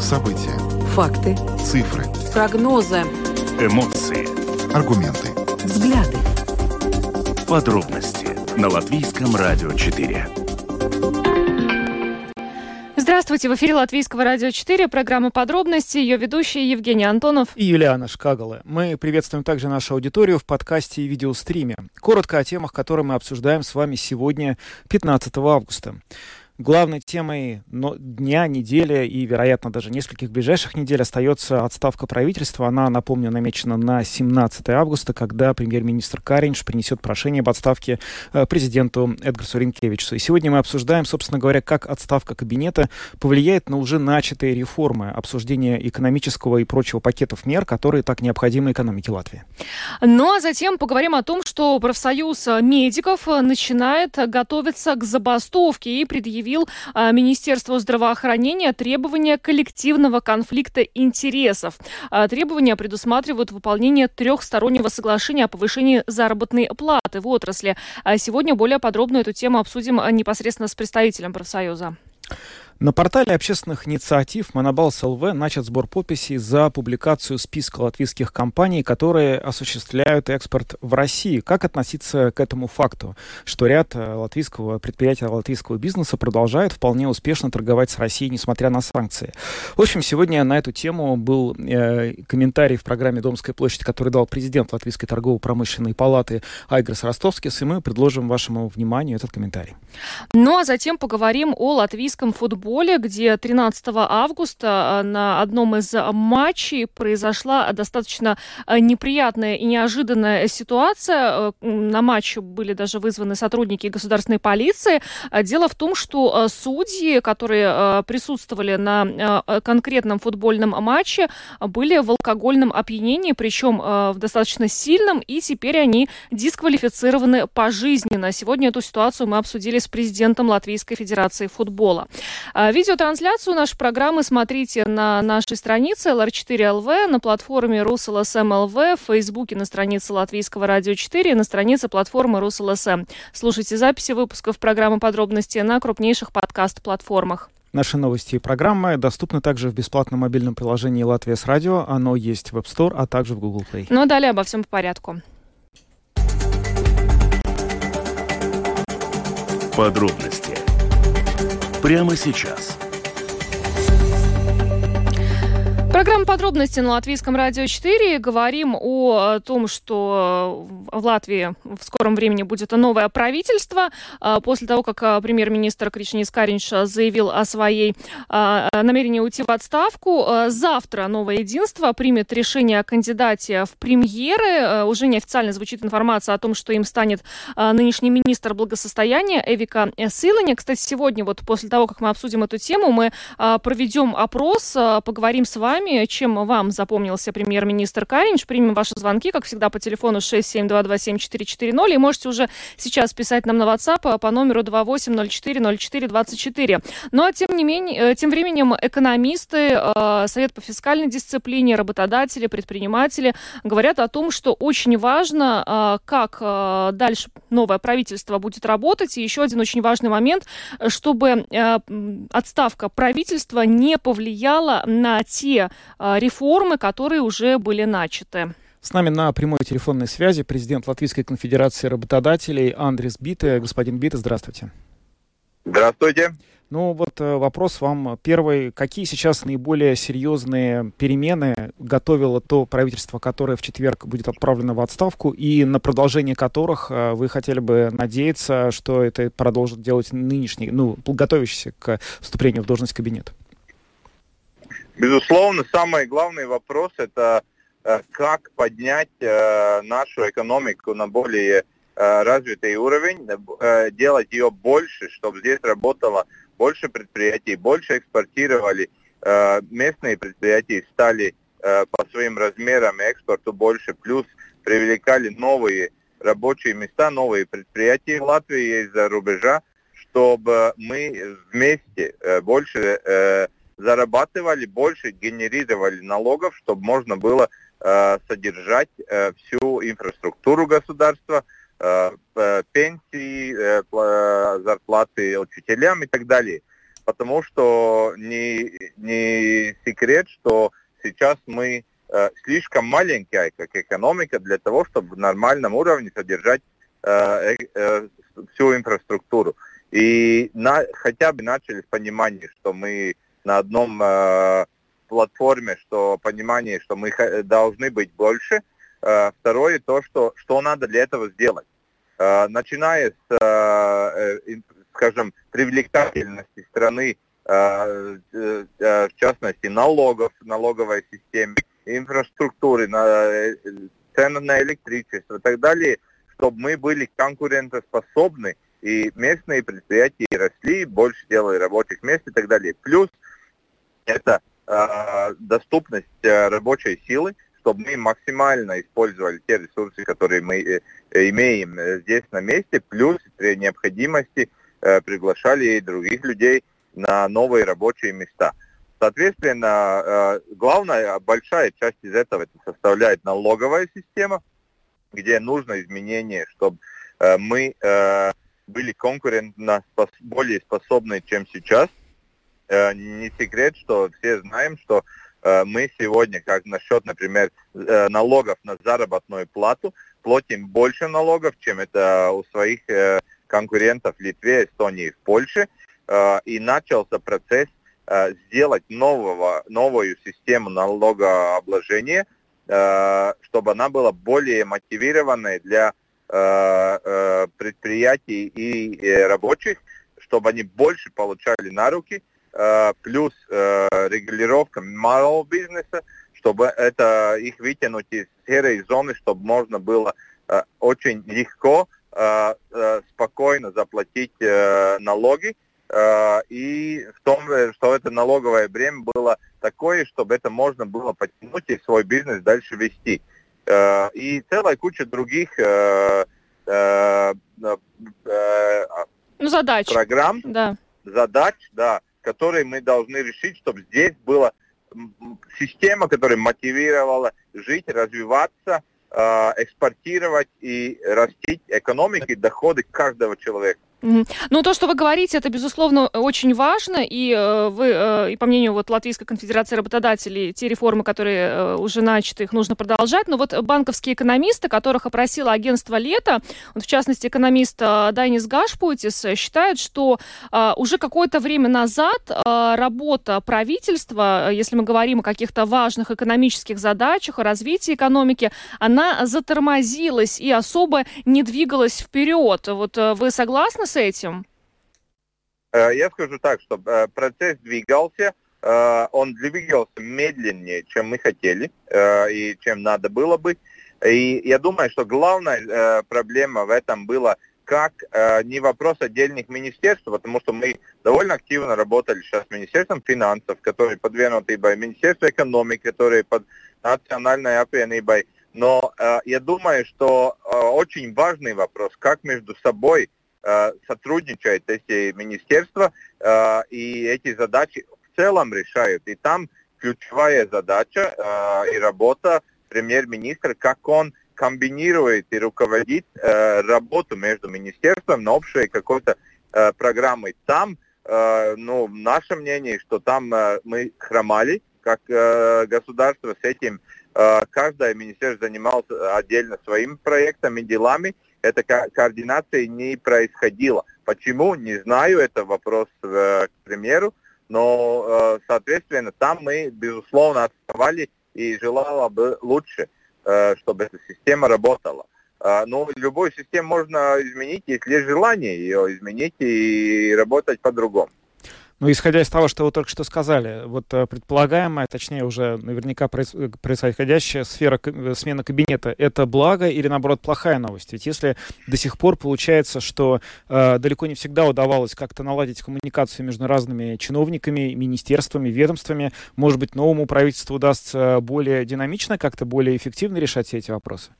События. Факты. Цифры. Прогнозы. Эмоции. Аргументы. Взгляды. Подробности на Латвийском радио 4. Здравствуйте, в эфире Латвийского радио 4, программа «Подробности», ее ведущие Евгений Антонов и Юлиана Шкагала. Мы приветствуем также нашу аудиторию в подкасте и видеостриме. Коротко о темах, которые мы обсуждаем с вами сегодня, 15 августа. Главной темой дня, недели и, вероятно, даже нескольких ближайших недель остается отставка правительства. Она, напомню, намечена на 17 августа, когда премьер-министр Каринч принесет прошение об отставке э, президенту Эдгарсу Ринкевичу. И сегодня мы обсуждаем, собственно говоря, как отставка кабинета повлияет на уже начатые реформы, обсуждение экономического и прочего пакетов мер, которые так необходимы экономике Латвии. Ну а затем поговорим о том, что профсоюз медиков начинает готовиться к забастовке и предъявить предъявил а, Министерству здравоохранения требования коллективного конфликта интересов. А, требования предусматривают выполнение трехстороннего соглашения о повышении заработной платы в отрасли. А сегодня более подробно эту тему обсудим непосредственно с представителем профсоюза. На портале общественных инициатив Монобалс ЛВ начат сбор подписей за публикацию списка латвийских компаний, которые осуществляют экспорт в России. Как относиться к этому факту, что ряд э, латвийского предприятия, латвийского бизнеса продолжает вполне успешно торговать с Россией, несмотря на санкции? В общем, сегодня на эту тему был э, комментарий в программе «Домская площадь», который дал президент Латвийской торгово-промышленной палаты Айгрос Ростовскис, и мы предложим вашему вниманию этот комментарий. Ну а затем поговорим о латвийском футболе футболе, где 13 августа э, на одном из матчей произошла достаточно э, неприятная и неожиданная ситуация. Э, на матче были даже вызваны сотрудники государственной полиции. Дело в том, что судьи, которые присутствовали на конкретном футбольном матче, были в алкогольном опьянении, причем в достаточно сильном, и теперь они дисквалифицированы пожизненно. Сегодня эту ситуацию мы обсудили с президентом Латвийской Федерации футбола. А, видеотрансляцию нашей программы смотрите на нашей странице LR4LV, на платформе RusLSM.LV, в Фейсбуке на странице Латвийского радио 4 и на странице платформы RusLSM. Слушайте записи выпусков программы «Подробности» на крупнейших подкаст-платформах. Наши новости и программы доступны также в бесплатном мобильном приложении «Латвия с радио». Оно есть в App Store, а также в Google Play. Ну а далее обо всем по порядку. Подробности прямо сейчас. Программа подробности на Латвийском радио 4. Говорим о том, что в Латвии в скором времени будет новое правительство. А, после того, как а, премьер-министр Кришнис Каринч заявил о своей намерении уйти в отставку, завтра новое единство примет решение о кандидате в премьеры. Уже неофициально звучит информация о том, что им станет нынешний министр благосостояния Эвика Силани. Кстати, сегодня вот после того, как мы обсудим эту тему, мы проведем опрос, поговорим с вами вами. Чем вам запомнился премьер-министр Каринч? Примем ваши звонки, как всегда, по телефону 67227-440. И можете уже сейчас писать нам на WhatsApp по номеру 28040424. Ну а тем не менее, э, тем временем экономисты, э, Совет по фискальной дисциплине, работодатели, предприниматели говорят о том, что очень важно, э, как дальше новое правительство будет работать. И еще один очень важный момент, чтобы отставка правительства не повлияла на те а, реформы, которые уже были начаты. С нами на прямой телефонной связи президент Латвийской конфедерации работодателей Андрес Бите. Господин Бите, здравствуйте. Здравствуйте. Ну вот э, вопрос вам первый. Какие сейчас наиболее серьезные перемены готовило то правительство, которое в четверг будет отправлено в отставку, и на продолжение которых э, вы хотели бы надеяться, что это продолжит делать нынешний, ну, готовящийся к вступлению в должность кабинет? Безусловно, самый главный вопрос это э, как поднять э, нашу экономику на более э, развитый уровень, делать ее больше, чтобы здесь работало больше предприятий, больше экспортировали. Местные предприятия стали по своим размерам экспорту больше, плюс привлекали новые рабочие места, новые предприятия в Латвии из-за рубежа, чтобы мы вместе больше зарабатывали больше, генерировали налогов, чтобы можно было э, содержать э, всю инфраструктуру государства, э, пенсии, э, зарплаты учителям и так далее. потому что не, не секрет, что сейчас мы э, слишком маленькая как экономика для того, чтобы в нормальном уровне содержать э, э, всю инфраструктуру. И на, хотя бы начали с понимания, что мы на одном э, платформе, что понимание, что мы должны быть больше. Э, второе, то, что, что надо для этого сделать. Э, начиная с, э, э, скажем, привлекательности страны, э, э, в частности, налогов, налоговой системы, инфраструктуры, на, э, цены на электричество и так далее, чтобы мы были конкурентоспособны, и местные предприятия росли, больше делали рабочих мест и так далее. Плюс это э, доступность э, рабочей силы, чтобы мы максимально использовали те ресурсы, которые мы э, имеем здесь на месте, плюс при необходимости э, приглашали других людей на новые рабочие места. Соответственно, э, главная, большая часть из этого это составляет налоговая система, где нужно изменение, чтобы э, мы э, были конкурентно спос более способны, чем сейчас. Э, не секрет, что все знаем, что э, мы сегодня, как насчет, например, э, налогов на заработную плату, платим больше налогов, чем это у своих конкурентов в Литве, Эстонии, в Польше. И начался процесс сделать нового, новую систему налогообложения, чтобы она была более мотивированной для предприятий и рабочих, чтобы они больше получали на руки, плюс регулировка малого бизнеса, чтобы это их вытянуть из серой зоны, чтобы можно было очень легко, спокойно заплатить налоги, и в том, что это налоговое бремя было такое, чтобы это можно было потянуть и свой бизнес дальше вести. Э, и целая куча других э, э, ну, задач. программ, да. задач, да, которые мы должны решить, чтобы здесь была система, которая мотивировала жить, развиваться, экспортировать и растить экономики, доходы каждого человека. Ну, то, что вы говорите, это, безусловно, очень важно, и э, вы, э, и по мнению вот Латвийской конфедерации работодателей, те реформы, которые э, уже начаты, их нужно продолжать, но вот банковские экономисты, которых опросило агентство «Лето», вот, в частности, экономист Дайнис Гашпутис считает, что уже какое-то время назад работа правительства, если мы говорим о каких-то важных экономических задачах, о развитии экономики, она затормозилась и особо не двигалась вперед. Вот вы согласны с этим? Э, я скажу так, что э, процесс двигался, э, он двигался медленнее, чем мы хотели и чем надо было бы. И я думаю, что главная проблема в этом была как не вопрос отдельных министерств, потому что мы довольно активно работали сейчас с Министерством финансов, которые подвинуты бы Министерство экономики, которые под национальной опенибой. Но э, я думаю, что э, очень важный вопрос, как между собой сотрудничают эти министерства э, и эти задачи в целом решают. И там ключевая задача э, и работа премьер-министра, как он комбинирует и руководит работу между министерством на общей какой-то программой. Там, ну, наше мнение, что там мы хромали, как государство с этим. Каждое министерство занималось отдельно своими проектами, делами, эта ко координация не происходила. Почему? Не знаю, это вопрос э, к примеру, но, э, соответственно, там мы, безусловно, отставали и желала бы лучше, э, чтобы эта система работала. Но любую систему можно изменить, если есть желание ее изменить и работать по-другому. Ну, исходя из того, что вы только что сказали, вот э, предполагаемая, точнее уже наверняка э, происходящая сфера э, смены кабинета, это благо или, наоборот, плохая новость? Ведь если до сих пор получается, что э, далеко не всегда удавалось как-то наладить коммуникацию между разными чиновниками, министерствами, ведомствами, может быть, новому правительству удастся более динамично, как-то более эффективно решать все эти вопросы?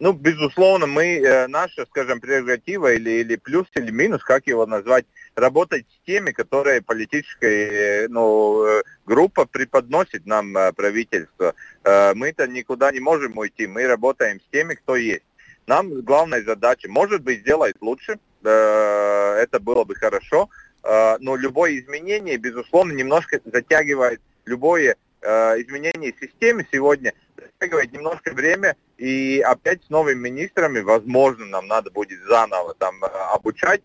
Ну, безусловно, мы, э, наша, скажем, прерогатива или, или плюс, или минус, как его назвать, работать с теми, которые политическая э, ну, э, группа преподносит нам правительство. Мы-то никуда не можем уйти, мы работаем с теми, кто есть. Нам главная задача, может быть, сделать лучше, это было бы хорошо, но любое изменение, безусловно, немножко затягивает любое изменение системы сегодня, затягивает немножко время, и опять с новыми министрами, возможно, нам надо будет заново там обучать,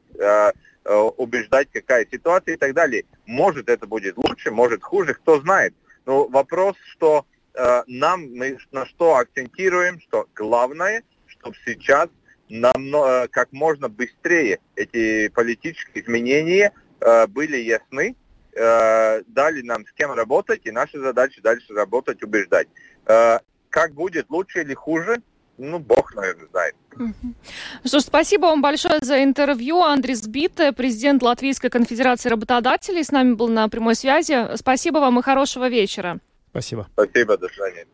убеждать, какая ситуация и так далее. Может, это будет лучше, может, хуже, кто знает. Но вопрос, что э, нам, мы на что акцентируем, что главное, чтобы сейчас нам э, как можно быстрее эти политические изменения э, были ясны, э, дали нам с кем работать, и наша задача дальше работать, убеждать. Э, как будет, лучше или хуже, ну, бог, наверное, знает. Что ж, спасибо вам большое за интервью. Андрей Сбит, президент Латвийской конфедерации работодателей, с нами был на прямой связи. Спасибо вам и хорошего вечера. Спасибо. Спасибо, до свидания.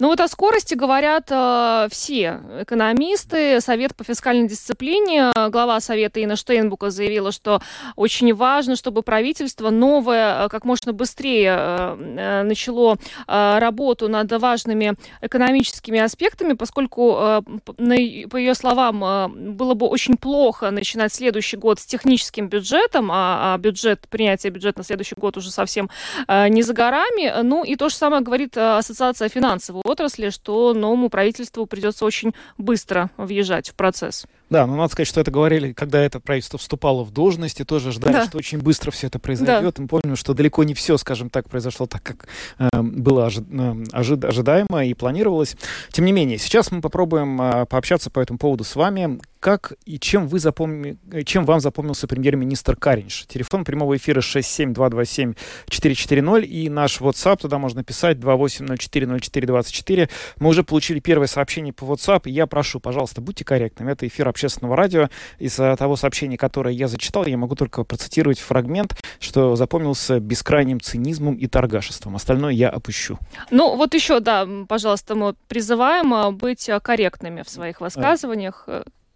Ну вот о скорости говорят э, все экономисты. Совет по фискальной дисциплине, глава Совета Инна Штейнбука заявила, что очень важно, чтобы правительство новое как можно быстрее э, э начало э, работу над важными экономическими аспектами, поскольку, э, на, по ее словам, э, было бы очень плохо начинать следующий год с техническим бюджетом, а, а бюджет, принятие бюджета на следующий год уже совсем э, не за горами. Ну и то же самое говорит э, Ассоциация финансовой отрасли, что новому правительству придется очень быстро въезжать в процесс. Да, но надо сказать, что это говорили, когда это правительство вступало в должность, и тоже ждали, да. что очень быстро все это произойдет. Да. Мы помним, что далеко не все, скажем так, произошло так, как э, было ожи- э, ожи- ожидаемо и планировалось. Тем не менее, сейчас мы попробуем э, пообщаться по этому поводу с вами. Как и чем, вы запомни... чем вам запомнился премьер-министр Каринш? Телефон прямого эфира 67227-440 и наш WhatsApp, туда можно писать 28040424. Мы уже получили первое сообщение по WhatsApp, и я прошу, пожалуйста, будьте корректными. Это эфир общественного радио. Из того сообщения, которое я зачитал, я могу только процитировать фрагмент, что запомнился бескрайним цинизмом и торгашеством. Остальное я опущу. Ну, вот еще, да, пожалуйста, мы призываем а, быть а, корректными в своих высказываниях.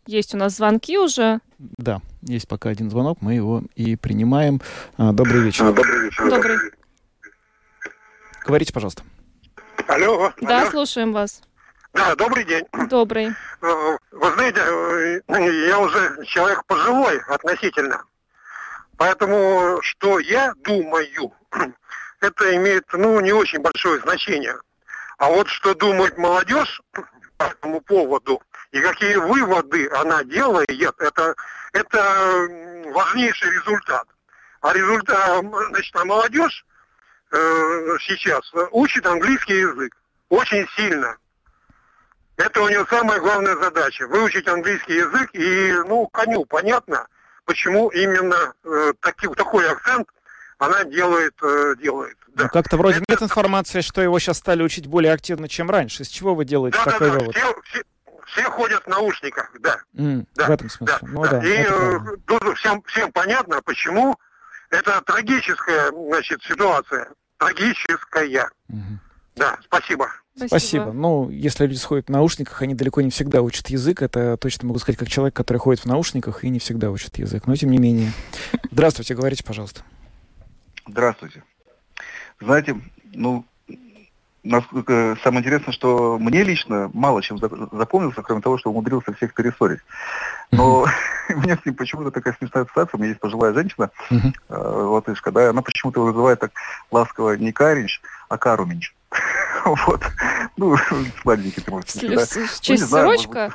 Есть у нас звонки уже. Да, есть пока один звонок, мы его и принимаем. А, добрый вечер. Добрый вечер. Добрый. Говорите, пожалуйста. Алло. Да, алло. слушаем вас. Да, добрый день. Добрый. Э, вы знаете, э, я уже человек пожилой относительно. Поэтому, что я думаю, это имеет, ну, не очень большое значение. А вот что думает молодежь по этому поводу, и какие выводы она делает, это, это важнейший результат. А результат, значит, а молодежь э, сейчас учит английский язык очень сильно. Это у нее самая главная задача. Выучить английский язык и, ну, коню понятно, почему именно э, таки, такой акцент она делает. Э, делает. Да. Ну, как-то вроде это... нет информации, что его сейчас стали учить более активно, чем раньше. Из чего вы делаете да, такой да, да. вывод? Все, все, все ходят в наушниках, да. Mm, да в этом смысле. Да, ну, да. да. И э, тут всем, всем понятно, почему это трагическая значит, ситуация. Трагическая. Mm-hmm. Да, спасибо. Спасибо. Спасибо. Ну, если люди сходят в наушниках, они далеко не всегда учат язык. Это точно могу сказать, как человек, который ходит в наушниках и не всегда учит язык. Но тем не менее. Здравствуйте, говорите, пожалуйста. Здравствуйте. Знаете, ну, насколько самое интересное, что мне лично мало чем запомнился, кроме того, что умудрился всех перессорить. Но у меня с ним почему-то такая смешная ситуация. У меня есть пожилая женщина, э, латышка, да, она почему-то вызывает так ласково не Каринч, а Каруминч. Вот. Ну, сладенький ты можешь сказать. В честь сырочка?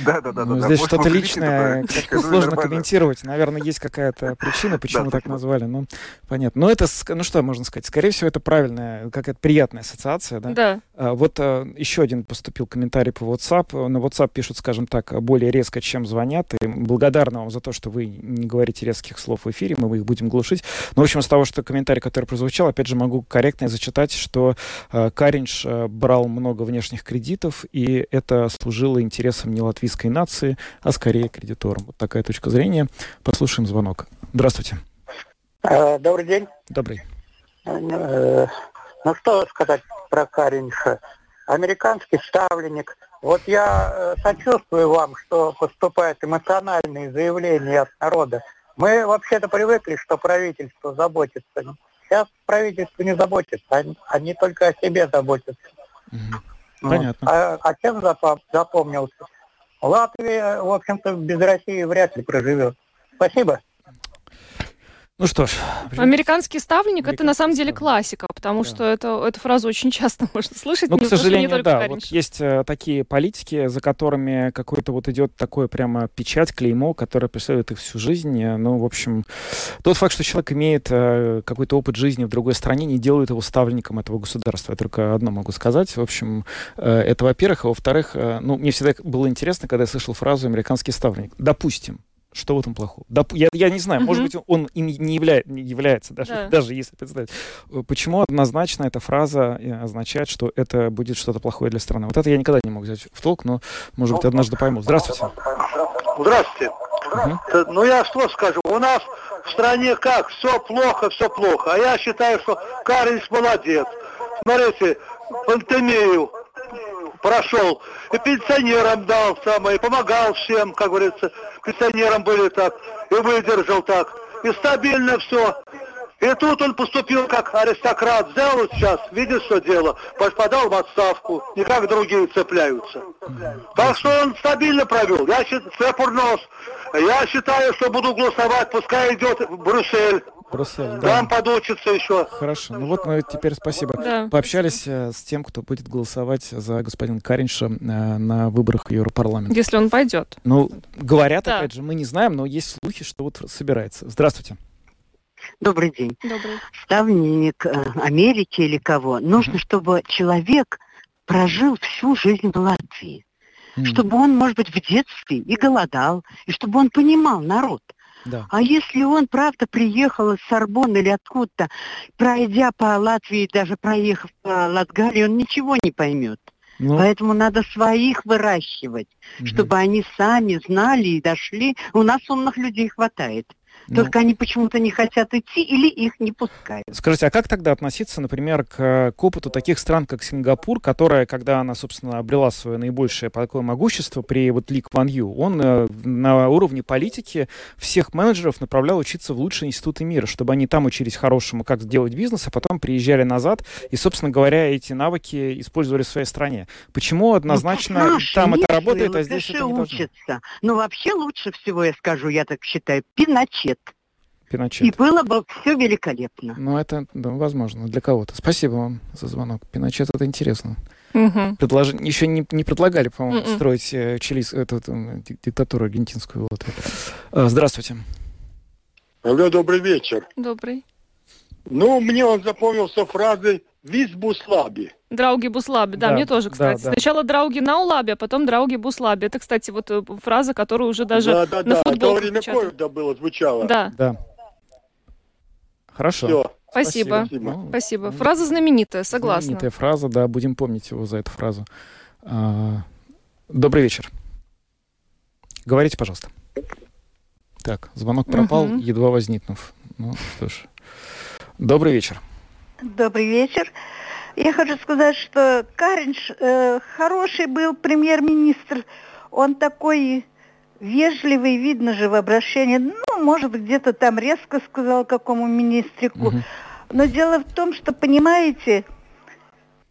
Да, да, да. Ну, здесь что-то личное, сложно комментировать. Наверное, есть какая-то причина, почему так назвали. Ну, понятно. Но это, ну что можно сказать? Скорее всего, это правильная, какая-то приятная ассоциация, да? Да. А, вот а, еще один поступил комментарий по WhatsApp. На WhatsApp пишут, скажем так, более резко, чем звонят. И благодарны вам за то, что вы не говорите резких слов в эфире, мы их будем глушить. Но, в общем, с того, что комментарий, который прозвучал, опять же, могу корректно зачитать, что а, Каринч брал много внешних кредитов, и это служило интересам не латвийской нации, а скорее кредиторам. Вот такая точка зрения. Послушаем звонок. Здравствуйте. Э, добрый день. Добрый. Э, ну что сказать про Каринша? Американский ставленник. Вот я э, сочувствую вам, что поступают эмоциональные заявления от народа. Мы вообще-то привыкли, что правительство заботится. Сейчас правительство не заботится, они, они только о себе заботятся. Угу. Понятно. А, а чем запомнился? Латвия, в общем-то, без России вряд ли проживет. Спасибо. Ну что ж. Американский ставленник это на самом деле классика, потому да. что это, эту фразу очень часто можно слышать. Ну, к сожалению, да. Вот есть э, такие политики, за которыми какой-то вот идет такое прямо печать, клеймо, которое преследует их всю жизнь. Ну, в общем, тот факт, что человек имеет э, какой-то опыт жизни в другой стране, не делает его ставленником этого государства. Я только одно могу сказать. В общем, э, это во-первых. А во-вторых, э, ну, мне всегда было интересно, когда я слышал фразу «американский ставленник». Допустим, что в этом плохого? Доп... Я, я не знаю, uh-huh. может быть, он им не, явля... не является, даже, да. даже если представить. Э, почему однозначно эта фраза э, означает, что это будет что-то плохое для страны? Вот это я никогда не мог взять в толк, но, может быть, однажды пойму. Здравствуйте. Здравствуйте. Uh-huh. Ну, я что скажу? У нас в стране как? Все плохо, все плохо. А я считаю, что Каринс молодец. Смотрите, пандемию прошел, и пенсионерам дал самое, и помогал всем, как говорится, пенсионерам были так, и выдержал так, и стабильно все. И тут он поступил как аристократ, взял вот сейчас, видишь, что дело, подал в отставку, не как другие цепляются. Так что он стабильно провел, я считаю. Я считаю, что буду голосовать, пускай идет в Брюссель. Брюссель, да. Там подучится еще. Хорошо. Ну вот мы теперь спасибо. Да. Пообщались э, с тем, кто будет голосовать за господина Каринша э, на выборах Европарламента. Если он пойдет. Ну, говорят, да. опять же, мы не знаем, но есть слухи, что вот собирается. Здравствуйте. Добрый день. Добрый. Ставленник э, Америки или кого? Нужно, чтобы человек прожил всю жизнь в Латвии. Чтобы он, может быть, в детстве и голодал, и чтобы он понимал народ. Да. А если он, правда, приехал из Сорбонны или откуда-то, пройдя по Латвии, даже проехав по Латгалии, он ничего не поймет. Ну. Поэтому надо своих выращивать, угу. чтобы они сами знали и дошли. У нас умных людей хватает. Ну. Только они почему-то не хотят идти или их не пускают. Скажите, а как тогда относиться, например, к, к опыту таких стран, как Сингапур, которая, когда она, собственно, обрела свое наибольшее такое могущество при вот Ли Кван Ю, он э, на уровне политики всех менеджеров направлял учиться в лучшие институты мира, чтобы они там учились хорошему, как сделать бизнес, а потом приезжали назад и, собственно говоря, эти навыки использовали в своей стране. Почему однозначно ну, там это работает, а здесь это не учатся. должно? Ну, вообще лучше всего, я скажу, я так считаю, Пиночет. Пиночет. И было бы все великолепно. Ну, это да, возможно для кого-то. Спасибо вам за звонок. Пиночет это интересно. Угу. Предлож... Еще не, не предлагали, по-моему, угу. строить э, чилис... эту, эту, диктатуру аргентинскую. Вот. А, здравствуйте. Алло, добрый вечер. Добрый. Ну, мне он запомнился фразой «Виз буслаби». Драуги Буслаби, да, да, мне тоже, кстати. Да, да. Сначала Драуги на Улабе, а потом Драуги Буслаби. Это, кстати, вот э, фраза, которую уже даже да, да, на да. футболках Это время ковида было, звучало. Да. Да. Хорошо. Все. Спасибо. Спасибо. Ну, Спасибо. Фраза знаменитая, согласна. Знаменитая фраза, да, будем помнить его за эту фразу. А, добрый вечер. Говорите, пожалуйста. Так, звонок пропал, угу. едва возникнув. Ну что ж. Добрый вечер. Добрый вечер. Я хочу сказать, что Каринш э, хороший был премьер-министр. Он такой вежливый, видно же в обращении. Ну, может, где-то там резко сказал какому министрику. Угу. Но дело в том, что, понимаете,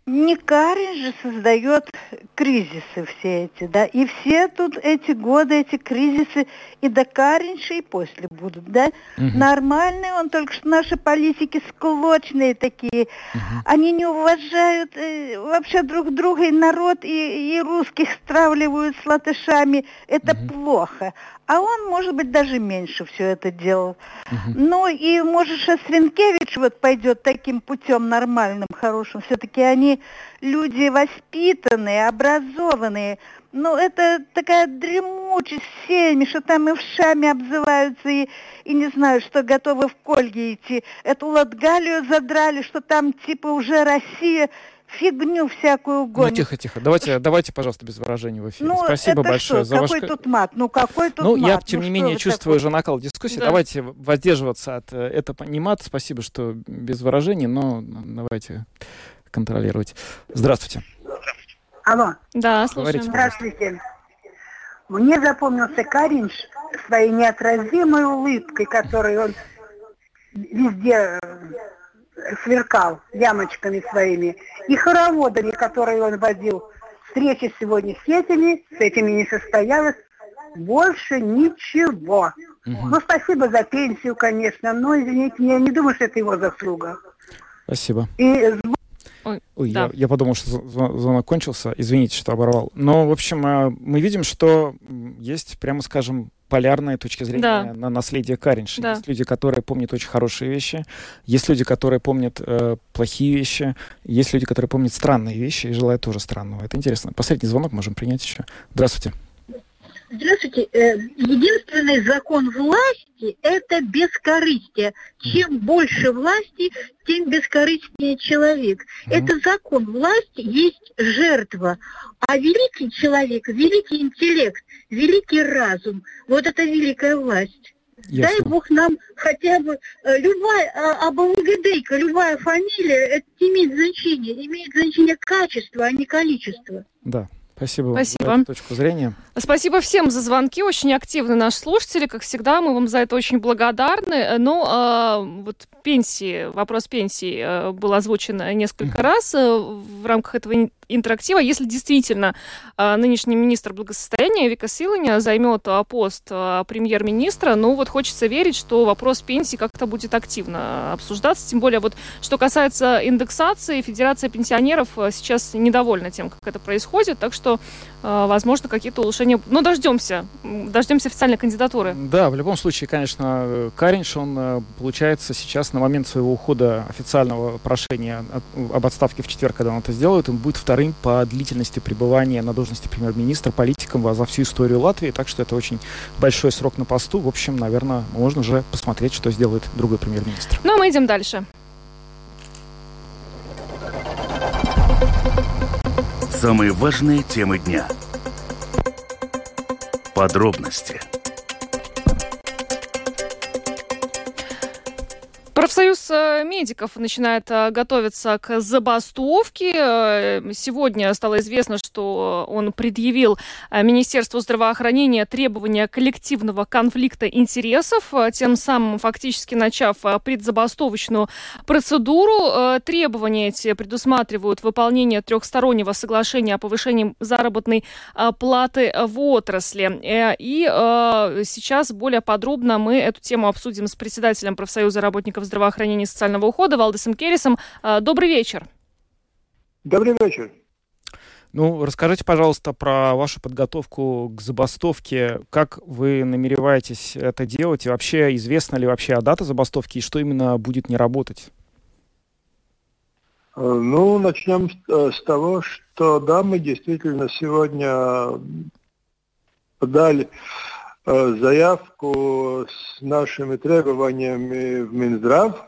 не Карин же создает кризисы все эти, да, и все тут эти годы, эти кризисы и до Каринша, и после будут, да. Угу. Нормальные он, только что наши политики склочные такие, угу. они не уважают э, вообще друг друга, и народ, и, и русских стравливают с латышами, это угу. плохо. А он, может быть, даже меньше все это делал. Угу. Ну и, может, Шестренкевич вот пойдет таким путем нормальным, хорошим. Все-таки они люди воспитанные, образованные. Ну, это такая дремучесть всеми, что там и в шаме обзываются, и, и не знаю, что готовы в Кольге идти. Эту Латгалию задрали, что там типа уже Россия фигню всякую гонит. Ну, тихо, тихо. Давайте, давайте, пожалуйста, без выражений в эфире. Ну, Спасибо это большое что? за какой ваш... тут мат? Ну, какой тут ну, мат? я, тем ну, не менее, чувствую такой? же накал дискуссии. Да. Давайте воздерживаться от... Э, это не мат, спасибо, что без выражений, но давайте контролировать. Здравствуйте. Алло. Да, слушаем. Говорите, Здравствуйте. Мне запомнился Каринш своей неотразимой улыбкой, которой он везде сверкал ямочками своими, и хороводами, которые он водил. Встреча сегодня с этими, с этими не состоялась. Больше ничего. Угу. Ну, спасибо за пенсию, конечно, но, извините, я не думаю, что это его заслуга. Спасибо. И Ой, Ой да. я, я подумал, что звонок кончился. Извините, что оборвал. Но, в общем, э, мы видим, что есть, прямо скажем, полярные точки зрения да. на наследие Каринши. Да. Есть люди, которые помнят очень хорошие вещи, есть люди, которые помнят э, плохие вещи, есть люди, которые помнят странные вещи и желают тоже странного. Это интересно. Последний звонок можем принять еще. Здравствуйте. Здравствуйте. Э, единственный закон власти – это бескорыстие. Чем больше власти, тем бескорыстнее человек. Это закон власти есть жертва. А великий человек, великий интеллект, великий разум – вот это великая власть. Ясно. Дай Бог нам хотя бы э, любая а, обалгадейка, любая фамилия, это имеет значение, имеет значение качество, а не количество. Да, Спасибо, Спасибо. за эту точку зрения. Спасибо всем за звонки. Очень активны наши слушатели. Как всегда, мы вам за это очень благодарны. Ну, э, вот пенсии, вопрос пенсии э, был озвучен несколько раз э, в рамках этого интерактива. Если действительно э, нынешний министр благосостояния Вика Силаня займет э, пост э, премьер-министра, ну вот хочется верить, что вопрос пенсии как-то будет активно обсуждаться. Тем более, вот что касается индексации, Федерация пенсионеров э, сейчас недовольна тем, как это происходит. Так что что, э, возможно, какие-то улучшения... Ну, дождемся. Дождемся официальной кандидатуры. Да, в любом случае, конечно, Каринш, он, э, получается, сейчас на момент своего ухода официального прошения об отставке в четверг, когда он это сделает, он будет вторым по длительности пребывания на должности премьер-министра политиком за всю историю Латвии, так что это очень большой срок на посту. В общем, наверное, можно уже посмотреть, что сделает другой премьер-министр. Ну, а мы идем дальше. Самые важные темы дня. Подробности – Профсоюз э, медиков начинает э, готовиться к забастовке. Э, сегодня стало известно, что он предъявил Министерству здравоохранения требования коллективного конфликта интересов, тем самым фактически начав предзабастовочную процедуру. Требования эти предусматривают выполнение трехстороннего соглашения о повышении заработной платы в отрасли. И сейчас более подробно мы эту тему обсудим с председателем профсоюза работников здравоохранения здравоохранения и социального ухода Валдесом Керрисом. А, добрый вечер. Добрый вечер. Ну, расскажите, пожалуйста, про вашу подготовку к забастовке. Как вы намереваетесь это делать? И вообще, известна ли вообще о дата забастовки и что именно будет не работать? Э, ну, начнем с э, того, что да, мы действительно сегодня подали заявку с нашими требованиями в Минздрав.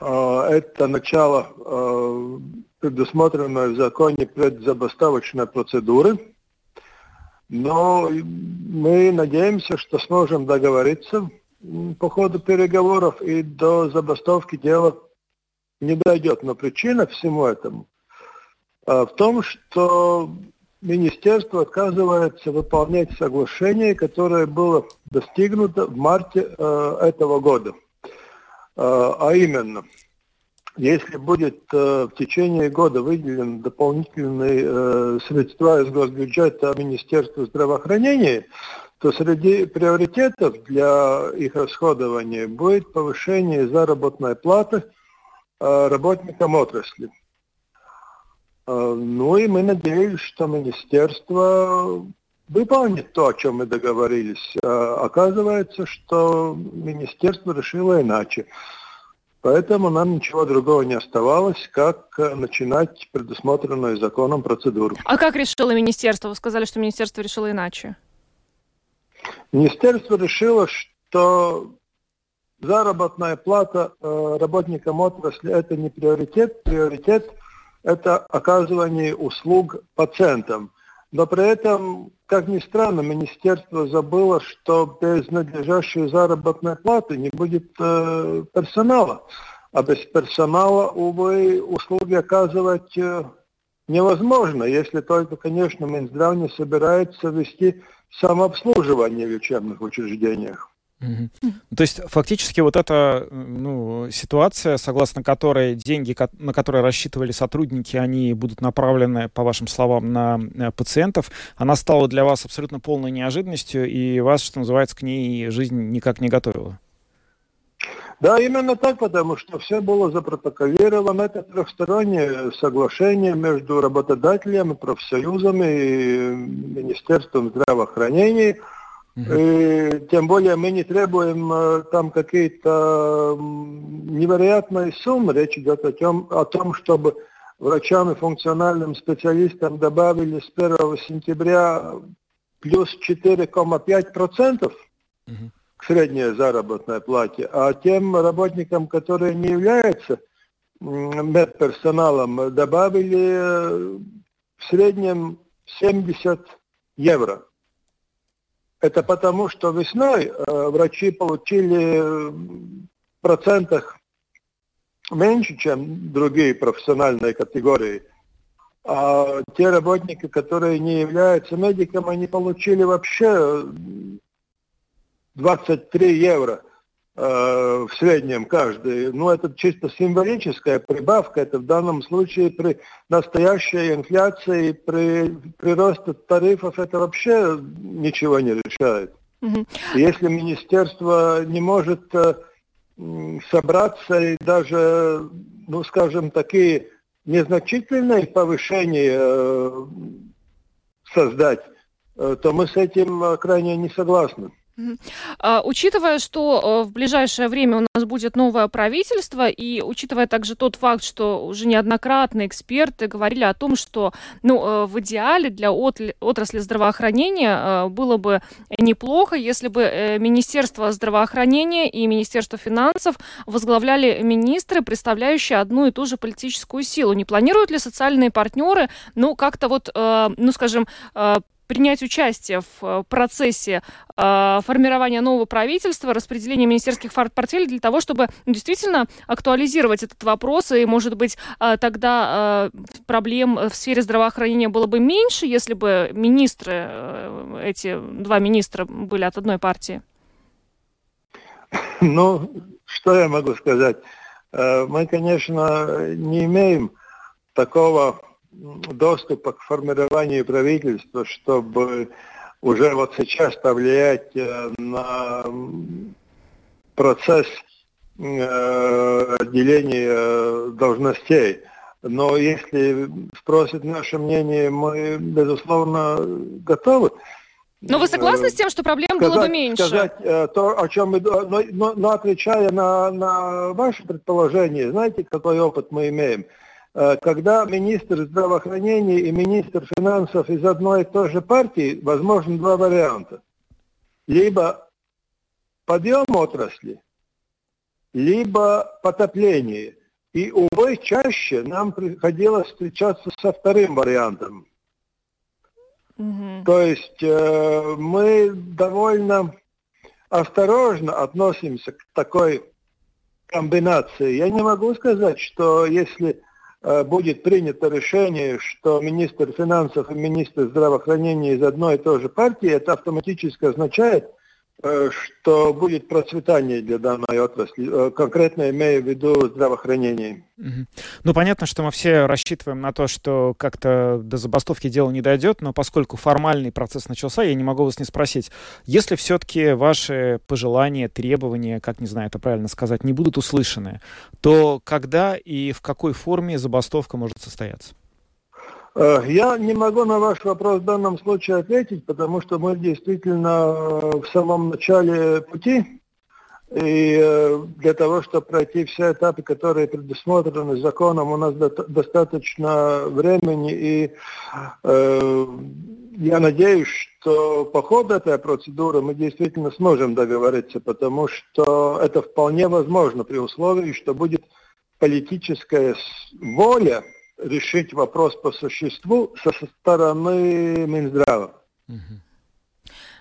Э, это начало э, предусмотренной в законе предзабастовочной процедуры. Но мы надеемся, что сможем договориться по ходу переговоров и до забастовки дело не дойдет. Но причина всему этому в том, что Министерство отказывается выполнять соглашение, которое было достигнуто в марте э, этого года. Э, а именно, если будет э, в течение года выделен дополнительные э, средства из госбюджета Министерства здравоохранения, то среди приоритетов для их расходования будет повышение заработной платы э, работникам отрасли. Ну и мы надеялись, что министерство выполнит то, о чем мы договорились. Оказывается, что министерство решило иначе. Поэтому нам ничего другого не оставалось, как начинать предусмотренную законом процедуру. А как решило министерство? Вы сказали, что министерство решило иначе. Министерство решило, что заработная плата работникам отрасли – это не приоритет. Приоритет – это оказывание услуг пациентам. Но при этом, как ни странно, министерство забыло, что без надлежащей заработной платы не будет э, персонала. А без персонала, увы, услуги оказывать э, невозможно, если только, конечно, Минздрав не собирается вести самообслуживание в лечебных учреждениях. Угу. То есть фактически вот эта ну, ситуация, согласно которой деньги, на которые рассчитывали сотрудники, они будут направлены, по вашим словам, на э, пациентов, она стала для вас абсолютно полной неожиданностью, и вас, что называется, к ней жизнь никак не готовила. Да, именно так, потому что все было запротоколировано. Это трехстороннее соглашение между работодателями, профсоюзами и Министерством здравоохранения. И, тем более мы не требуем э, там какие-то невероятные суммы. Речь идет о том, о том чтобы врачам и функциональным специалистам добавили с 1 сентября плюс 4,5% угу. к средней заработной плате, а тем работникам, которые не являются медперсоналом, добавили э, в среднем 70 евро. Это потому, что весной э, врачи получили в процентах меньше, чем другие профессиональные категории. А те работники, которые не являются медиком, они получили вообще 23 евро Э, в среднем каждый. Ну, это чисто символическая прибавка. Это в данном случае при настоящей инфляции, при приросте тарифов это вообще ничего не решает. Угу. Если министерство не может э, собраться и даже, ну, скажем, такие незначительные повышения э, создать, то мы с этим крайне не согласны. А, учитывая, что э, в ближайшее время у нас будет новое правительство, и учитывая также тот факт, что уже неоднократно эксперты говорили о том, что ну, э, в идеале для отрасли здравоохранения э, было бы неплохо, если бы Министерство здравоохранения и Министерство финансов возглавляли министры, представляющие одну и ту же политическую силу. Не планируют ли социальные партнеры, ну, как-то вот, ну, скажем, принять участие в э, процессе э, формирования нового правительства, распределения министерских портфелей для того, чтобы действительно актуализировать этот вопрос, и, может быть, э, тогда проблем в сфере здравоохранения было бы меньше, если бы министры, эти два министра были от одной партии? Ну, что я могу сказать? Мы, конечно, не имеем такого доступа к формированию правительства, чтобы уже вот сейчас повлиять э, на процесс э, деления должностей. Но если спросят наше мнение, мы, безусловно, готовы. Но вы согласны с тем, что проблем сказать, было бы меньше? Сказать э, то, о чем мы... Но, но, но отвечая на, на ваше предположение, знаете, какой опыт мы имеем? Э, когда министр здравоохранения и министр финансов из одной и той же партии, возможно два варианта. Либо подъем отрасли, либо потопление. И, увы, чаще нам приходилось встречаться со вторым вариантом. Угу. То есть э, мы довольно осторожно относимся к такой комбинации. Я не могу сказать, что если будет принято решение, что министр финансов и министр здравоохранения из одной и той же партии, это автоматически означает, Э, что будет процветание для данной отрасли, э, конкретно имея в виду здравоохранение. Ну, понятно, что мы все рассчитываем на то, что как-то до забастовки дело не дойдет, но поскольку формальный процесс начался, я не могу вас не спросить, если все-таки ваши пожелания, требования, как не знаю это правильно сказать, не будут услышаны, то когда и в какой форме забастовка может состояться? Э, я не могу на ваш вопрос в данном случае ответить, потому что мы действительно в самом начале пути. И э, для того, чтобы пройти все этапы, которые предусмотрены законом, у нас достаточно времени. И э, я надеюсь, что по ходу этой процедуры мы действительно сможем договориться, потому что это вполне возможно при условии, что будет политическая воля решить вопрос по существу со стороны Минздрава.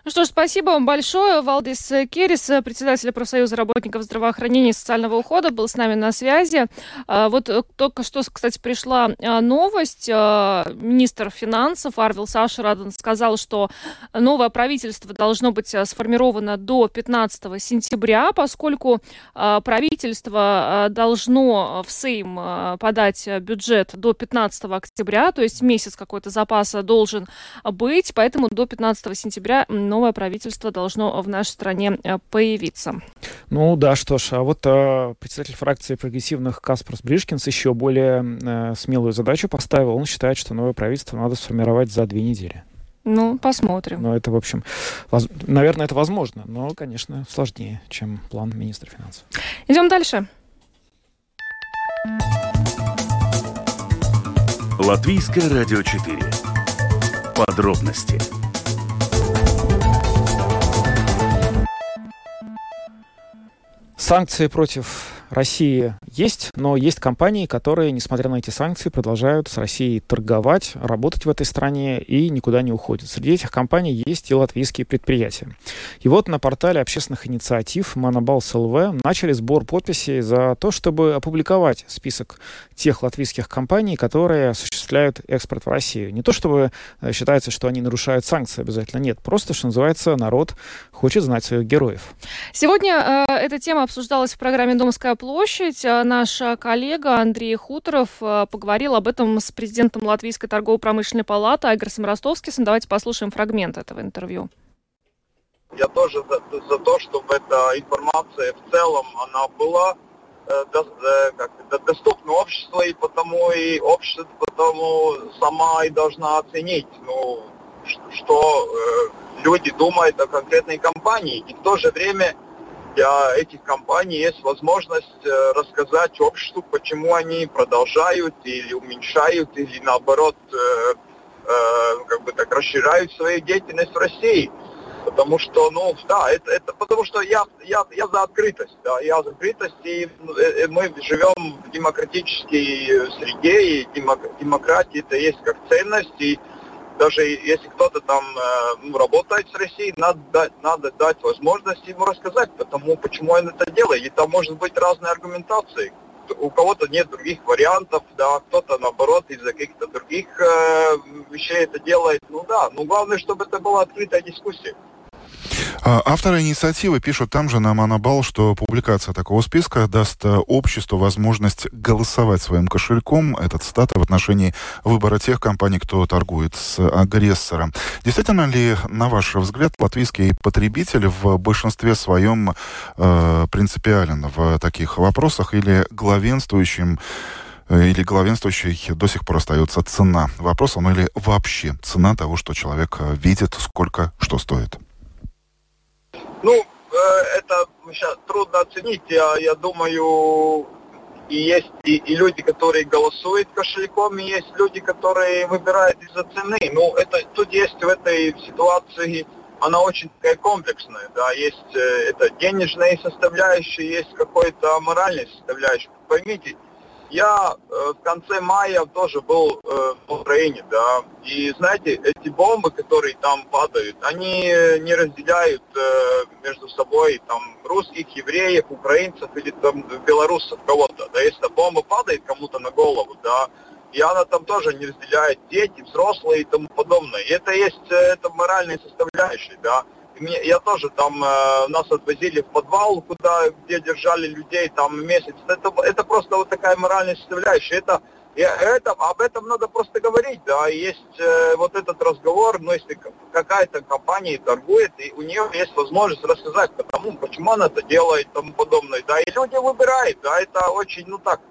Ну что ж, спасибо вам большое. Валдис Керис, председатель профсоюза работников здравоохранения и социального ухода, был с нами на связи. А, вот только что, кстати, пришла а, новость. А, министр финансов Арвил Сашераден сказал, что новое правительство должно быть сформировано до 15 сентября, поскольку правительство должно в Сейм подать бюджет до 15 октября, то есть месяц какой-то запаса должен быть, поэтому до 15 сентября новое правительство должно в нашей стране э, появиться. Ну да, что ж, а вот э, председатель фракции прогрессивных Каспарс Бришкинс еще более э, смелую задачу поставил. Он считает, что новое правительство надо сформировать за две недели. Ну, посмотрим. Но это, в общем, воз... наверное, это возможно, но, конечно, сложнее, чем план министра финансов. Идем дальше. Латвийское радио 4. Подробности Санкции против России есть, но есть компании, которые, несмотря на эти санкции, продолжают с Россией торговать, работать в этой стране и никуда не уходят. Среди этих компаний есть и латвийские предприятия. И вот на портале общественных инициатив Монобалс ЛВ начали сбор подписей за то, чтобы опубликовать список тех латвийских компаний, которые осуществляют экспорт в Россию. Не то чтобы э, считается, что они нарушают санкции обязательно, нет. Просто, что называется, народ хочет знать своих героев. Сегодня э, эта тема обсуждалась в программе «Домская площадь». Э, наш коллега Андрей Хуторов э, поговорил об этом с президентом Латвийской торгово-промышленной палаты Айгросом Ростовским. Давайте послушаем фрагмент этого интервью. Я тоже за, за то, чтобы эта информация в целом она была э, э, доступна обществу, и потому и общество потому сама и должна оценить, ну, что э, люди думают о конкретной компании. И в то же время для этих компаний есть возможность э, рассказать обществу, почему они продолжают или уменьшают, или наоборот, э, э, как бы так расширяют свою деятельность в России. Потому что, ну, да, это, это потому что я, я, я за открытость, да, я за открытость, и мы живем в демократической среде, и демократия это есть как ценность, и даже если кто-то там э, ну, работает с Россией, надо дать, надо дать возможность ему рассказать, потому почему он это делает. И там может быть разные аргументации. У кого-то нет других вариантов, да, кто-то наоборот из-за каких-то других э, вещей это делает. Ну да, но главное, чтобы это была открытая дискуссия. А, авторы инициативы пишут там же на Монобал, что публикация такого списка даст э, обществу возможность голосовать своим кошельком. Это цитата в отношении выбора тех компаний, кто торгует с агрессором. Действительно ли, на ваш взгляд, латвийский потребитель в большинстве своем э, принципиален в таких вопросах или главенствующим э, или главенствующей до сих пор остается цена. Вопрос, ну или вообще цена того, что человек э, видит, сколько что стоит. Ну, э, это сейчас трудно оценить. Я, я думаю, и есть и, и люди, которые голосуют кошельком, и есть люди, которые выбирают из-за цены. Ну, это тут есть в этой ситуации, она очень такая комплексная, да, есть э, это денежная составляющая, есть какой-то моральная составляющая. Поймите, я э, в конце мая тоже был э, в Украине, да, и знаете, эти бомбы, которые там падают, они не разделяют э, между собой там русских, евреев, украинцев или там белорусов кого-то, да, если бомба падает кому-то на голову, да, и она там тоже не разделяет дети, взрослые и тому подобное. И это есть, э, это моральная составляющая, да. Мне, я тоже там, э, нас отвозили в подвал, куда, где держали людей там месяц. Это, это просто вот такая моральная составляющая. Это, это, об этом надо просто говорить, да. Есть э, вот этот разговор, но если какая-то компания торгует, и у нее есть возможность рассказать, потому, почему она это делает и тому подобное, да. И люди выбирают, да, это очень, ну так,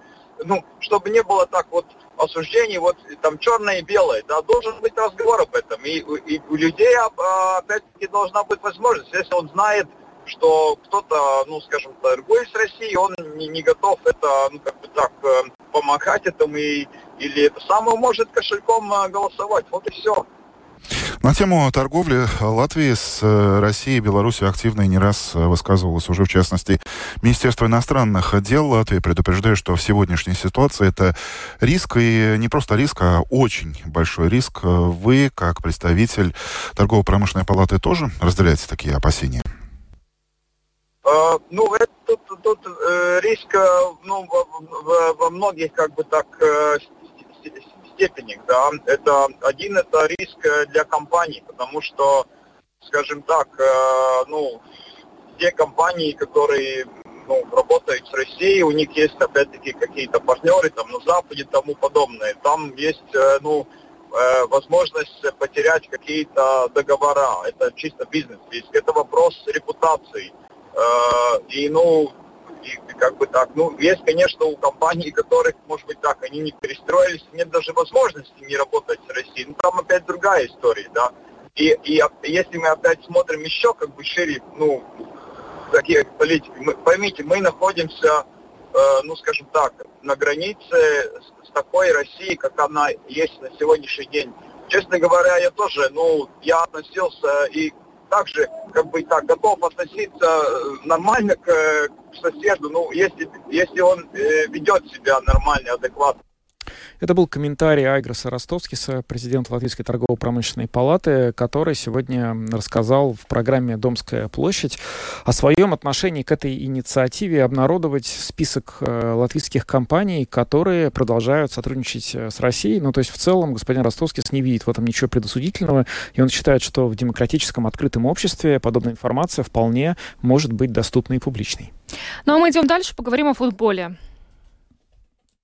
ну, чтобы не было так вот осуждений, вот там черное и белое, да, должен быть разговор об этом. И, и у людей, а, опять-таки, должна быть возможность, если он знает, что кто-то, ну, скажем, торгует с Россией, он не, не готов это, ну, как бы так, э, помогать этому, и, или это самое может кошельком э, голосовать, вот и все. На тему торговли Латвии с э, Россией и Беларусью активно и не раз э, высказывалось уже, в частности, Министерство иностранных дел Латвии, предупреждая, что в сегодняшней ситуации это риск, и не просто риск, а очень большой риск. Вы, как представитель торгово-промышленной палаты, тоже разделяете такие опасения? Uh, ну, это, тут, тут э, риск ну, во, во, во многих, как бы так, степени, да. Это один это риск э, для компаний, потому что, скажем так, э, ну, те компании, которые ну, работают с Россией, у них есть опять-таки какие-то партнеры там на Западе и тому подобное. Там есть, э, ну, возможность потерять какие-то договора. Это чисто бизнес. Есть это вопрос репутации. И, ну, и как бы так. Ну, есть, конечно, у компаний, которых, может быть, так, они не перестроились, нет даже возможности не работать с Россией. Ну, там опять другая история, да. И, и если мы опять смотрим еще как бы шире, ну, такие политики, мы, поймите, мы находимся, э, ну, скажем так, на границе с, с такой Россией, как она есть на сегодняшний день. Честно говоря, я тоже, ну, я относился и также как бы так готов относиться э, нормально к, э, к соседу, ну, если, если он э, ведет себя нормально, адекватно. Это был комментарий Айграса Ростовскиса, президента Латвийской торгово-промышленной палаты, который сегодня рассказал в программе «Домская площадь» о своем отношении к этой инициативе обнародовать список э, латвийских компаний, которые продолжают сотрудничать э, с Россией. Ну, то есть в целом господин Ростовскис не видит в этом ничего предосудительного, и он считает, что в демократическом открытом обществе подобная информация вполне может быть доступной и публичной. Ну а мы идем дальше, поговорим о футболе.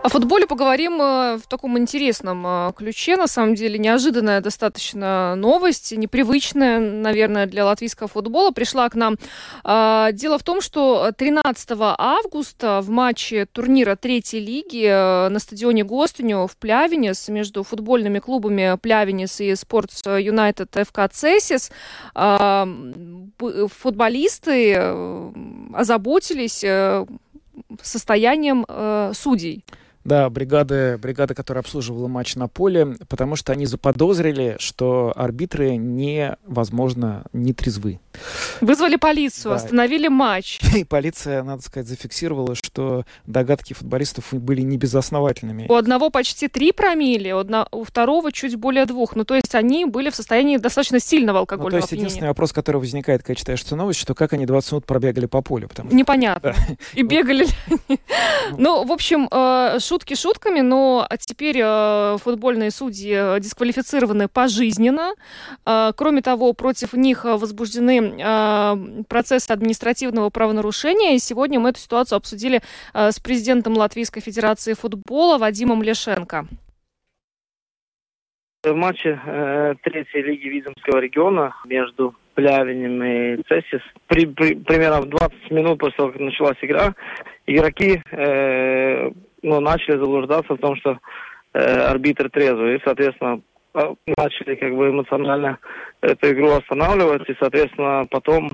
о футболе поговорим э, в таком интересном э, ключе. На самом деле, неожиданная достаточно новость, непривычная, наверное, для латвийского футбола. Пришла к нам. А, дело в том, что 13 августа в матче турнира третьей лиги э, на стадионе Гостиню в Плявенес между футбольными клубами Плявенес и Спортс Юнайтед ФК Цесис футболисты озаботились состоянием судей. Да, бригады, бригада, которая обслуживала матч на поле, потому что они заподозрили, что арбитры невозможно, не трезвы. Вызвали полицию, да. остановили матч. И полиция, надо сказать, зафиксировала, что догадки футболистов были не безосновательными. У одного почти три промили, у, одно, у второго чуть более двух. Ну, то есть они были в состоянии достаточно сильного алкогольного ну, то есть опьянения. единственный вопрос, который возникает, когда читаешь эту новость, что как они 20 минут пробегали по полю. Потому Непонятно. И бегали Ну, в общем, э, шутки шутками, но теперь э, футбольные судьи э, дисквалифицированы пожизненно. Кроме того, против них возбуждены э, процесс административного правонарушения. И сегодня мы эту ситуацию обсудили э, с президентом Латвийской Федерации футбола Вадимом Лешенко. В матче э, третьей лиги Виземского региона между Плявинем и Цесис при, при, примерно в 20 минут после того, как началась игра, игроки э, ну, начали заблуждаться в том, что э, арбитр трезвый. И, соответственно, а, начали как бы эмоционально эту игру останавливать, и, соответственно, потом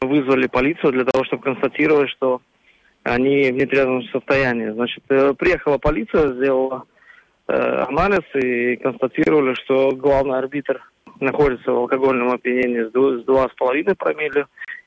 вызвали полицию для того, чтобы констатировать, что они в нетрезвом состоянии. Значит, э, приехала полиция, сделала э, анализ и констатировали, что главный арбитр находится в алкогольном опьянении с 2,5 промилле,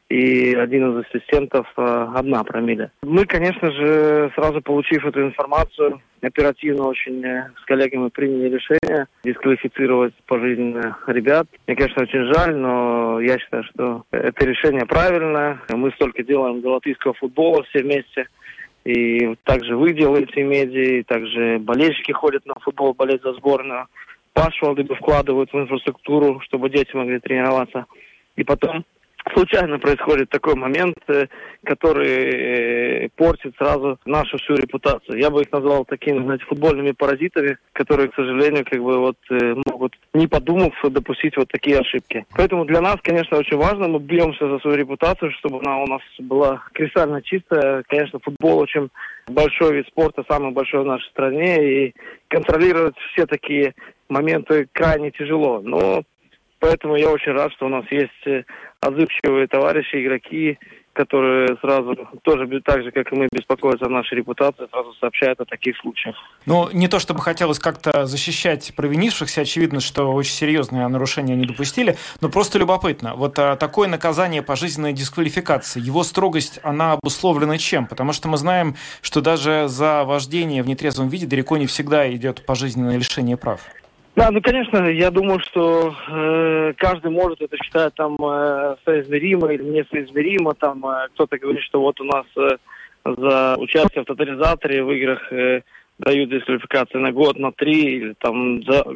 и один из ассистентов э, одна промилле. Мы, конечно же, сразу получив эту информацию, оперативно очень э, с коллегами приняли решение дисквалифицировать пожизненно ребят. Мне, конечно, очень жаль, но я считаю, что это решение правильное. Мы столько делаем для латвийского футбола все вместе. И также вы делаете медиа, и также болельщики ходят на футбол, болеть за сборную. Пашвалды вкладывают в инфраструктуру, чтобы дети могли тренироваться. И потом случайно происходит такой момент, э, который э, портит сразу нашу всю репутацию. Я бы их назвал такими, знаете, футбольными паразитами, которые, к сожалению, как бы вот э, могут, не подумав, допустить вот такие ошибки. Поэтому для нас, конечно, очень важно, мы бьемся за свою репутацию, чтобы она у нас была кристально чистая. Конечно, футбол очень большой вид спорта, самый большой в нашей стране, и контролировать все такие моменты крайне тяжело. Но Поэтому я очень рад, что у нас есть отзывчивые товарищи, игроки, которые сразу, тоже так же, как и мы, беспокоятся о нашей репутации, сразу сообщают о таких случаях. Ну, не то чтобы хотелось как-то защищать провинившихся, очевидно, что очень серьезные нарушения они допустили, но просто любопытно. Вот а, такое наказание пожизненной дисквалификации, его строгость, она обусловлена чем? Потому что мы знаем, что даже за вождение в нетрезвом виде далеко не всегда идет пожизненное лишение прав. Да, ну, конечно, я думаю, что э, каждый может это считать там э, соизмеримо или несоизмеримо. Там э, кто-то говорит, что вот у нас э, за участие в тотализаторе в играх э, дают дисквалификации на год, на три, или там за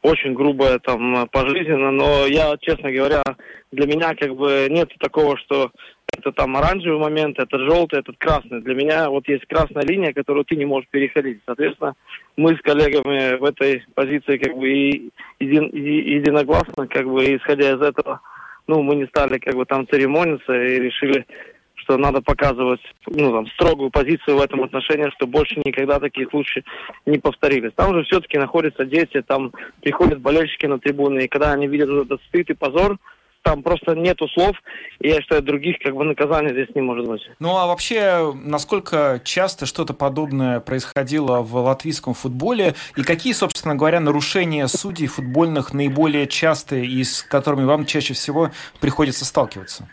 очень грубое там пожизненно. Но я, честно говоря, для меня как бы нет такого, что это там оранжевый момент, это желтый, этот красный. Для меня вот есть красная линия, которую ты не можешь переходить. Соответственно, мы с коллегами в этой позиции как бы и един, единогласно, как бы исходя из этого, ну, мы не стали как бы там церемониться и решили, что надо показывать ну, там, строгую позицию в этом отношении, что больше никогда такие случаи не повторились. Там же все-таки находятся дети, там приходят болельщики на трибуны, и когда они видят этот стыд и позор, там просто нету слов, и я считаю, других как бы наказаний здесь не может быть. Ну а вообще, насколько часто что-то подобное происходило в латвийском футболе, и какие, собственно говоря, нарушения судей футбольных наиболее частые и с которыми вам чаще всего приходится сталкиваться?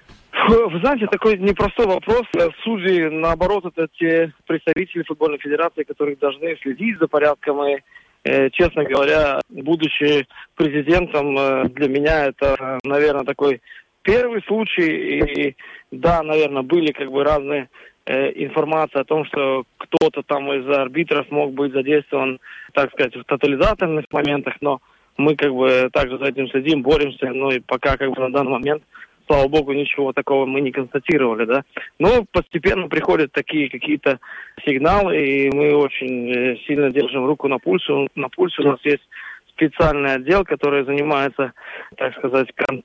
Вы знаете, такой непростой вопрос. Судьи, наоборот, это те представители футбольной федерации, которые должны следить за порядком и честно говоря, будучи президентом, э, для меня это, наверное, такой первый случай. И да, наверное, были как бы разные э, информации о том, что кто-то там из арбитров мог быть задействован, так сказать, в тотализаторных моментах, но мы как бы также за этим следим, боремся, ну и пока как бы на данный момент слава богу, ничего такого мы не констатировали, да. Но постепенно приходят такие какие-то сигналы, и мы очень э, сильно держим руку на пульсе. На пульсе у нас есть специальный отдел, который занимается, так сказать, кон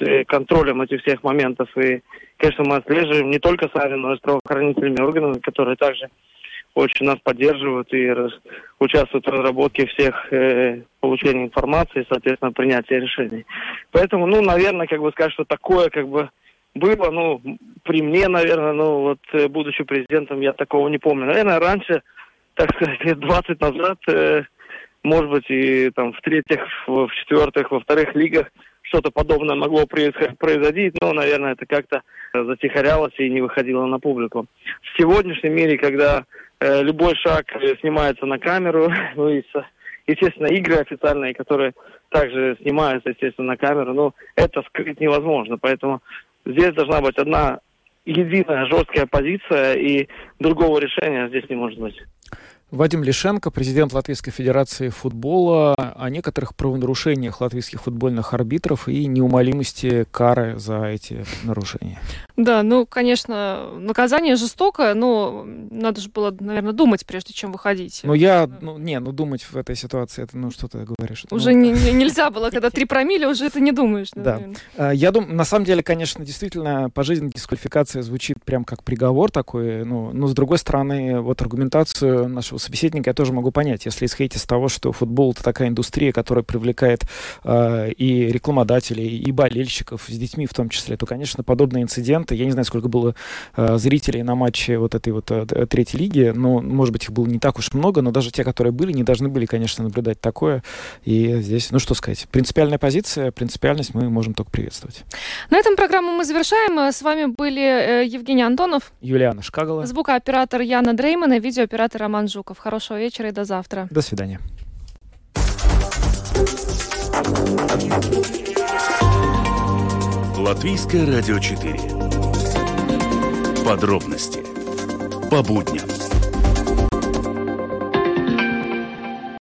э, контролем этих всех моментов. И, конечно, мы отслеживаем не только сами, но и с правоохранительными органами, которые также очень нас поддерживают и участвуют в разработке всех э, получения информации, соответственно, принятия решений. Поэтому, ну, наверное, как бы сказать, что такое как бы было, ну, при мне, наверное, ну, вот, э, будучи президентом, я такого не помню. Наверное, раньше, так сказать, лет 20 назад, э, может быть, и там в третьих, в четвертых, во вторых лигах что-то подобное могло произойти, но, наверное, это как-то затихарялось и не выходило на публику. В сегодняшнем мире, когда любой шаг э, снимается на камеру. Ну и, естественно, игры официальные, которые также снимаются, естественно, на камеру. Но это скрыть невозможно. Поэтому здесь должна быть одна единая жесткая позиция, и другого решения здесь не может быть. Вадим Лишенко, президент Латвийской Федерации футбола, о некоторых правонарушениях латвийских футбольных арбитров и неумолимости кары за эти нарушения. Да, ну, конечно, наказание жестокое, но надо же было, наверное, думать, прежде чем выходить. Ну, я, ну, не, ну, думать в этой ситуации, это, ну, что ты говоришь? Уже ну, не, не, нельзя было, когда три промили, уже это не думаешь. Наверное. Да. А, я думаю, на самом деле, конечно, действительно, пожизненная дисквалификация звучит прям как приговор такой, ну, но, с другой стороны, вот аргументацию нашего собеседника я тоже могу понять, если исходить из того, что футбол это такая индустрия, которая привлекает э, и рекламодателей, и болельщиков с детьми в том числе, то, конечно, подобные инциденты, я не знаю, сколько было э, зрителей на матче вот этой вот э, третьей лиги, но, может быть, их было не так уж много, но даже те, которые были, не должны были, конечно, наблюдать такое. И здесь, ну что сказать, принципиальная позиция, принципиальность мы можем только приветствовать. На этом программу мы завершаем. С вами были э, Евгений Антонов, Юлиана Шкагала, звукооператор Яна Дрейман и видеооператор Роман Жуков. Хорошего Хорошего вечера и до завтра. До свидания. Латвийское радио 4. Подробности по будням.